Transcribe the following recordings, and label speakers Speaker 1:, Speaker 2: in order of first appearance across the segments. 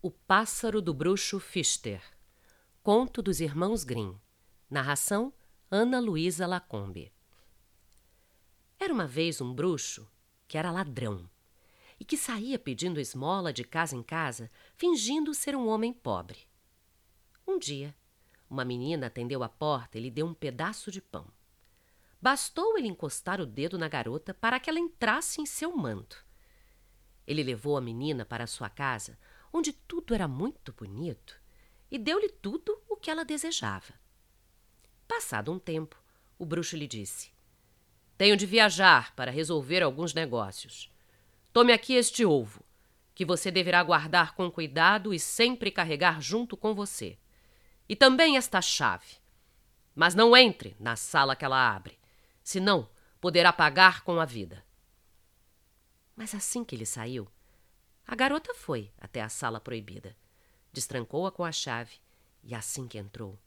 Speaker 1: O Pássaro do Bruxo Fister Conto dos Irmãos Grimm Narração Ana Luísa Lacombe Era uma vez um bruxo que era ladrão e que saía pedindo esmola de casa em casa, fingindo ser um homem pobre. Um dia, uma menina atendeu a porta e lhe deu um pedaço de pão. Bastou ele encostar o dedo na garota para que ela entrasse em seu manto. Ele levou a menina para sua casa, onde tudo era muito bonito, e deu-lhe tudo o que ela desejava. Passado um tempo, o bruxo lhe disse: Tenho de viajar para resolver alguns negócios. Tome aqui este ovo, que você deverá guardar com cuidado e sempre carregar junto com você. E também esta chave. Mas não entre na sala que ela abre, senão poderá pagar com a vida. Mas assim que ele saiu, a garota foi até a sala proibida, destrancou-a com a chave e, assim que entrou,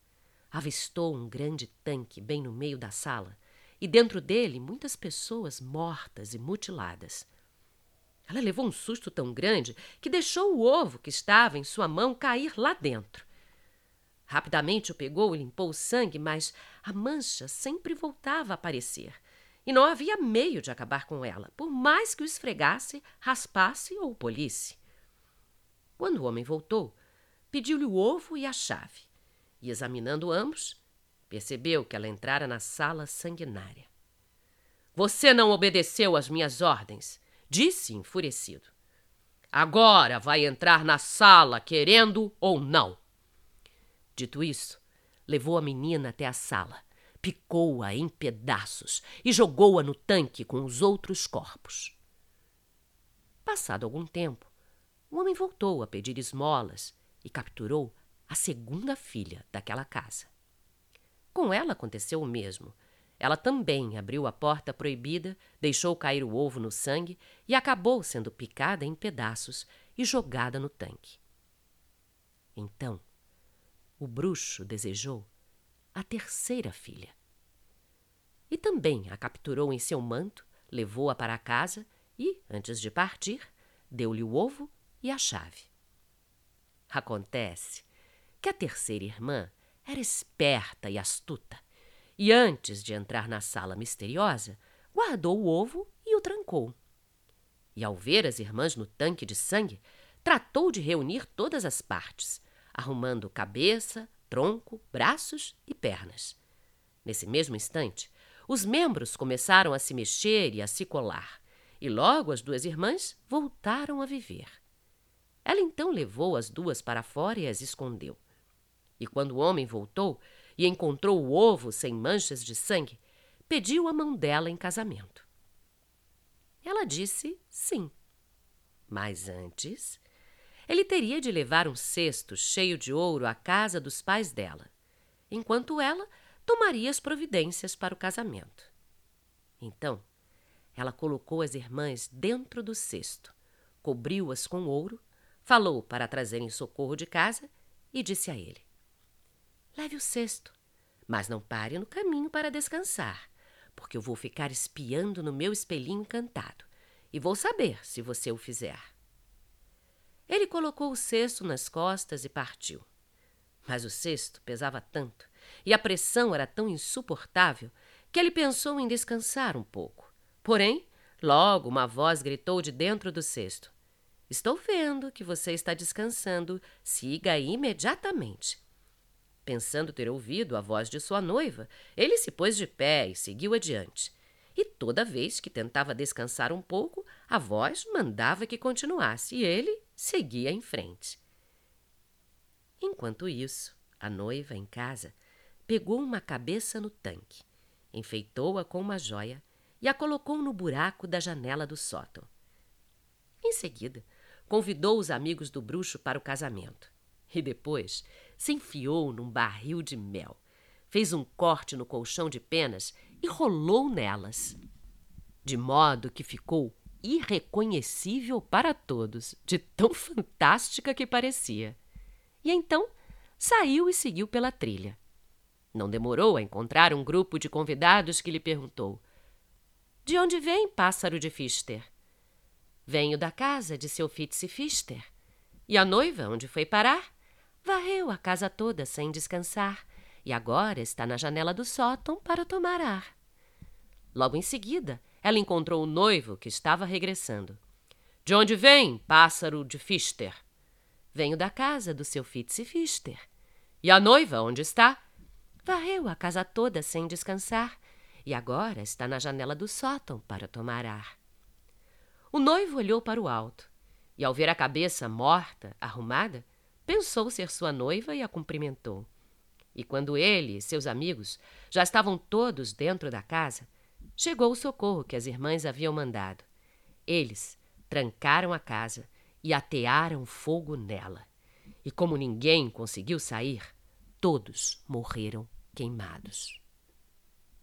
Speaker 1: avistou um grande tanque bem no meio da sala e dentro dele muitas pessoas mortas e mutiladas. Ela levou um susto tão grande que deixou o ovo que estava em sua mão cair lá dentro. Rapidamente o pegou e limpou o sangue, mas a mancha sempre voltava a aparecer e não havia meio de acabar com ela, por mais que o esfregasse, raspasse ou polisse. Quando o homem voltou, pediu-lhe o ovo e a chave, e examinando ambos, percebeu que ela entrara na sala sanguinária. Você não obedeceu às minhas ordens, disse enfurecido. Agora vai entrar na sala, querendo ou não. Dito isso, levou a menina até a sala picou-a em pedaços e jogou-a no tanque com os outros corpos. Passado algum tempo, o homem voltou a pedir esmolas e capturou a segunda filha daquela casa. Com ela aconteceu o mesmo. Ela também abriu a porta proibida, deixou cair o ovo no sangue e acabou sendo picada em pedaços e jogada no tanque. Então, o bruxo desejou a terceira filha. E também a capturou em seu manto, levou-a para casa e, antes de partir, deu-lhe o ovo e a chave. Acontece que a terceira irmã era esperta e astuta, e antes de entrar na sala misteriosa, guardou o ovo e o trancou. E ao ver as irmãs no tanque de sangue, tratou de reunir todas as partes, arrumando cabeça, tronco, braços e pernas. Nesse mesmo instante, os membros começaram a se mexer e a se colar, e logo as duas irmãs voltaram a viver. Ela então levou as duas para fora e as escondeu. E quando o homem voltou e encontrou o ovo sem manchas de sangue, pediu a mão dela em casamento. Ela disse sim. Mas antes, ele teria de levar um cesto cheio de ouro à casa dos pais dela, enquanto ela tomaria as providências para o casamento. Então, ela colocou as irmãs dentro do cesto, cobriu-as com ouro, falou para trazerem socorro de casa e disse a ele: Leve o cesto, mas não pare no caminho para descansar, porque eu vou ficar espiando no meu espelhinho encantado e vou saber se você o fizer. Ele colocou o cesto nas costas e partiu. Mas o cesto pesava tanto e a pressão era tão insuportável que ele pensou em descansar um pouco. Porém, logo uma voz gritou de dentro do cesto: Estou vendo que você está descansando. Siga imediatamente. Pensando ter ouvido a voz de sua noiva, ele se pôs de pé e seguiu adiante. E toda vez que tentava descansar um pouco, a voz mandava que continuasse e ele seguia em frente. Enquanto isso, a noiva, em casa, pegou uma cabeça no tanque, enfeitou-a com uma joia e a colocou no buraco da janela do sótão. Em seguida, convidou os amigos do bruxo para o casamento e depois se enfiou num barril de mel, fez um corte no colchão de penas e rolou nelas, de modo que ficou irreconhecível para todos, de tão fantástica que parecia. E então saiu e seguiu pela trilha. Não demorou a encontrar um grupo de convidados que lhe perguntou: De onde vem, pássaro de Fister? Venho da casa de seu Fitz Fister. E a noiva, onde foi parar? Varreu a casa toda sem descansar e agora está na janela do sótão para tomar ar. Logo em seguida, ela encontrou o noivo que estava regressando. De onde vem, pássaro de Fister? Venho da casa do seu Fitz Fister. E a noiva, onde está? Varreu a casa toda sem descansar e agora está na janela do sótão para tomar ar. O noivo olhou para o alto e, ao ver a cabeça morta, arrumada, pensou ser sua noiva e a cumprimentou. E quando ele e seus amigos já estavam todos dentro da casa, chegou o socorro que as irmãs haviam mandado. Eles trancaram a casa e atearam fogo nela. E como ninguém conseguiu sair, todos morreram queimados.